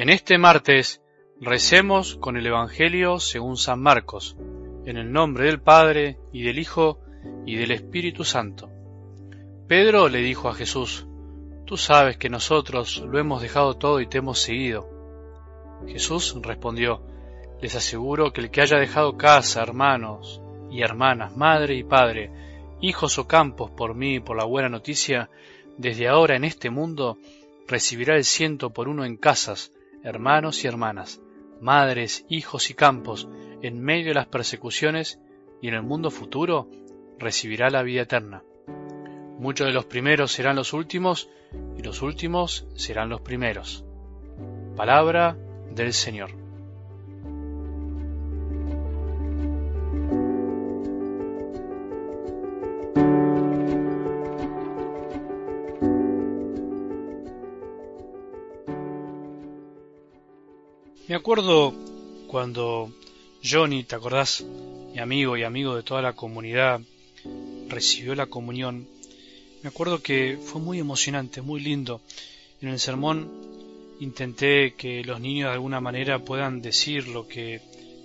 En este martes recemos con el Evangelio según San Marcos, en el nombre del Padre y del Hijo y del Espíritu Santo. Pedro le dijo a Jesús, Tú sabes que nosotros lo hemos dejado todo y te hemos seguido. Jesús respondió, Les aseguro que el que haya dejado casa, hermanos y hermanas, madre y padre, hijos o campos por mí y por la buena noticia, desde ahora en este mundo recibirá el ciento por uno en casas, hermanos y hermanas, madres, hijos y campos, en medio de las persecuciones, y en el mundo futuro recibirá la vida eterna. Muchos de los primeros serán los últimos, y los últimos serán los primeros. Palabra del Señor. Me acuerdo cuando Johnny, ¿te acordás? Mi amigo y amigo de toda la comunidad, recibió la comunión. Me acuerdo que fue muy emocionante, muy lindo. En el sermón intenté que los niños de alguna manera puedan decir lo que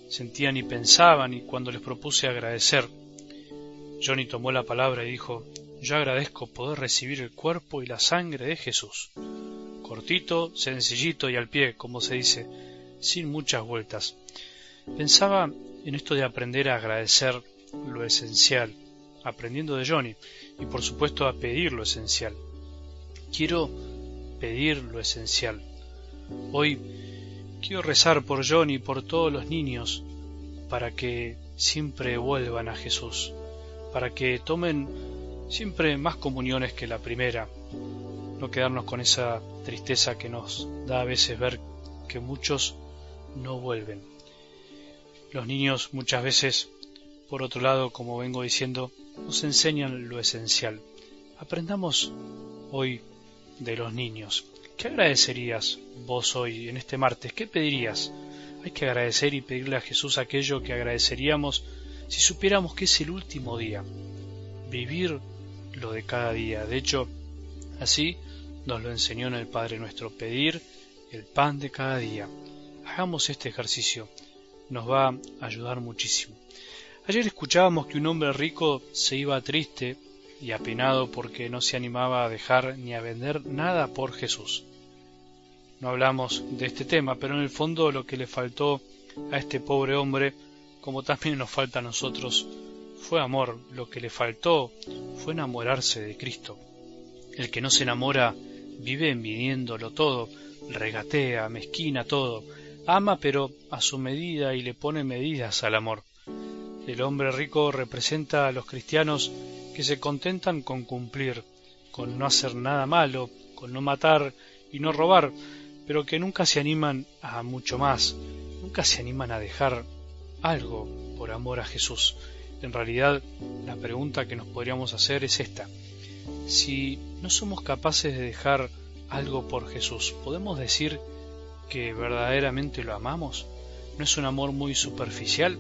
sentían y pensaban y cuando les propuse agradecer. Johnny tomó la palabra y dijo, yo agradezco poder recibir el cuerpo y la sangre de Jesús. Cortito, sencillito y al pie, como se dice, sin muchas vueltas. Pensaba en esto de aprender a agradecer lo esencial, aprendiendo de Johnny, y por supuesto a pedir lo esencial. Quiero pedir lo esencial. Hoy quiero rezar por Johnny y por todos los niños para que siempre vuelvan a Jesús, para que tomen siempre más comuniones que la primera, no quedarnos con esa tristeza que nos da a veces ver que muchos no vuelven. Los niños muchas veces, por otro lado, como vengo diciendo, nos enseñan lo esencial. Aprendamos hoy de los niños. ¿Qué agradecerías vos hoy, en este martes? ¿Qué pedirías? Hay que agradecer y pedirle a Jesús aquello que agradeceríamos si supiéramos que es el último día. Vivir lo de cada día. De hecho, así nos lo enseñó en el Padre nuestro, pedir el pan de cada día. Hagamos este ejercicio, nos va a ayudar muchísimo. Ayer escuchábamos que un hombre rico se iba triste y apenado porque no se animaba a dejar ni a vender nada por Jesús. No hablamos de este tema, pero en el fondo lo que le faltó a este pobre hombre, como también nos falta a nosotros, fue amor. Lo que le faltó fue enamorarse de Cristo. El que no se enamora vive envidiéndolo todo, regatea, mezquina todo, ama pero a su medida y le pone medidas al amor. El hombre rico representa a los cristianos que se contentan con cumplir, con no hacer nada malo, con no matar y no robar, pero que nunca se animan a mucho más, nunca se animan a dejar algo por amor a Jesús. En realidad, la pregunta que nos podríamos hacer es esta. Si no somos capaces de dejar algo por Jesús, ¿podemos decir que verdaderamente lo amamos? ¿No es un amor muy superficial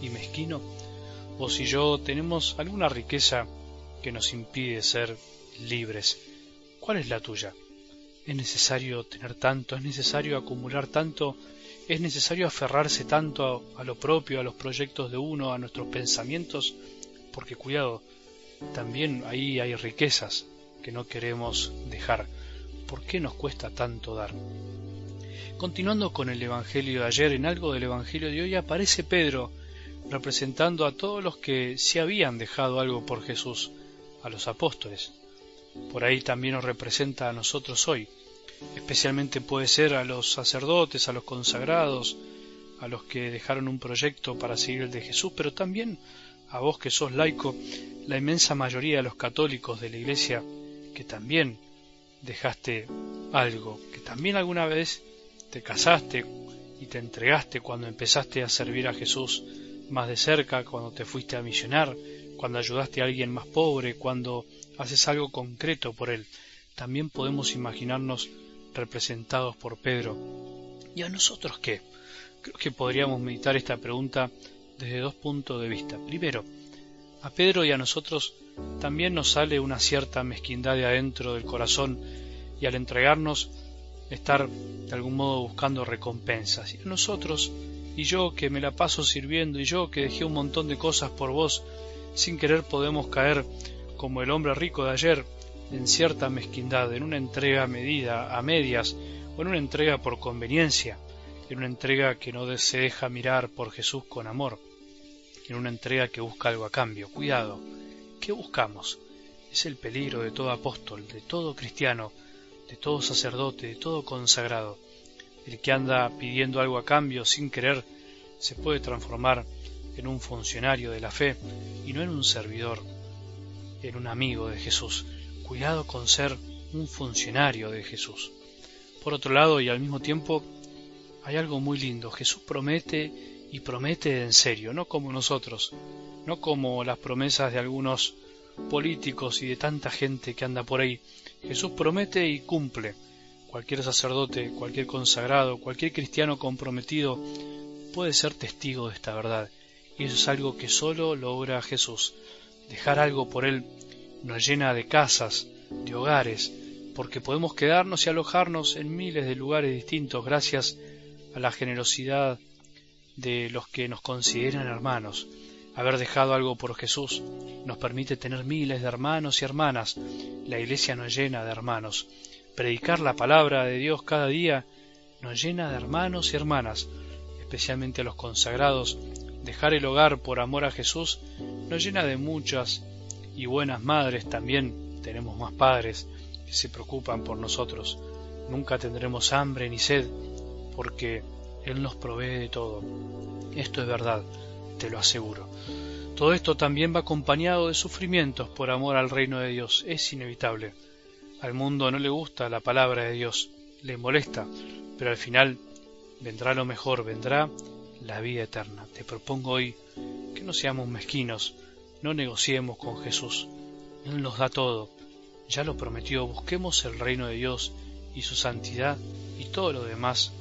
y mezquino? ¿O si yo tenemos alguna riqueza que nos impide ser libres? ¿Cuál es la tuya? ¿Es necesario tener tanto? ¿Es necesario acumular tanto? ¿Es necesario aferrarse tanto a, a lo propio, a los proyectos de uno, a nuestros pensamientos? Porque cuidado, también ahí hay riquezas que no queremos dejar. ¿Por qué nos cuesta tanto dar? Continuando con el Evangelio de ayer, en algo del Evangelio de hoy aparece Pedro representando a todos los que se habían dejado algo por Jesús, a los apóstoles. Por ahí también nos representa a nosotros hoy. Especialmente puede ser a los sacerdotes, a los consagrados, a los que dejaron un proyecto para seguir el de Jesús, pero también a vos que sos laico, la inmensa mayoría de los católicos de la Iglesia que también dejaste algo, que también alguna vez te casaste y te entregaste cuando empezaste a servir a Jesús más de cerca, cuando te fuiste a misionar, cuando ayudaste a alguien más pobre, cuando haces algo concreto por él. También podemos imaginarnos representados por Pedro. ¿Y a nosotros qué? Creo que podríamos meditar esta pregunta desde dos puntos de vista. Primero, a Pedro y a nosotros también nos sale una cierta mezquindad de adentro del corazón y al entregarnos estar de algún modo buscando recompensas. Y nosotros, y yo que me la paso sirviendo, y yo que dejé un montón de cosas por vos, sin querer podemos caer como el hombre rico de ayer en cierta mezquindad, en una entrega medida, a medias, o en una entrega por conveniencia, en una entrega que no se deja mirar por Jesús con amor, en una entrega que busca algo a cambio. Cuidado, ¿qué buscamos? Es el peligro de todo apóstol, de todo cristiano, de todo sacerdote, de todo consagrado. El que anda pidiendo algo a cambio sin querer se puede transformar en un funcionario de la fe y no en un servidor, en un amigo de Jesús. Cuidado con ser un funcionario de Jesús. Por otro lado, y al mismo tiempo, hay algo muy lindo. Jesús promete y promete en serio, no como nosotros, no como las promesas de algunos políticos y de tanta gente que anda por ahí. Jesús promete y cumple. Cualquier sacerdote, cualquier consagrado, cualquier cristiano comprometido puede ser testigo de esta verdad. Y eso es algo que solo logra Jesús. Dejar algo por Él nos llena de casas, de hogares, porque podemos quedarnos y alojarnos en miles de lugares distintos gracias a la generosidad de los que nos consideran hermanos. Haber dejado algo por Jesús nos permite tener miles de hermanos y hermanas. La iglesia nos llena de hermanos. Predicar la palabra de Dios cada día nos llena de hermanos y hermanas, especialmente a los consagrados. Dejar el hogar por amor a Jesús nos llena de muchas y buenas madres también. Tenemos más padres que se preocupan por nosotros. Nunca tendremos hambre ni sed porque Él nos provee de todo. Esto es verdad, te lo aseguro. Todo esto también va acompañado de sufrimientos por amor al reino de Dios. Es inevitable. Al mundo no le gusta la palabra de Dios, le molesta, pero al final vendrá lo mejor, vendrá la vida eterna. Te propongo hoy que no seamos mezquinos, no negociemos con Jesús. Él nos da todo. Ya lo prometió. Busquemos el reino de Dios y su santidad y todo lo demás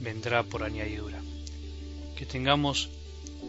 vendrá por añadidura. Que tengamos